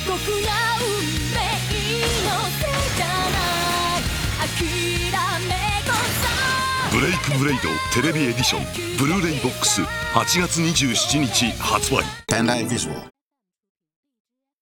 酷な運命のせいじゃない諦めこそブレイクブレイドテレビエディションブルーレイボックス8月27日発売 Bandai Visual.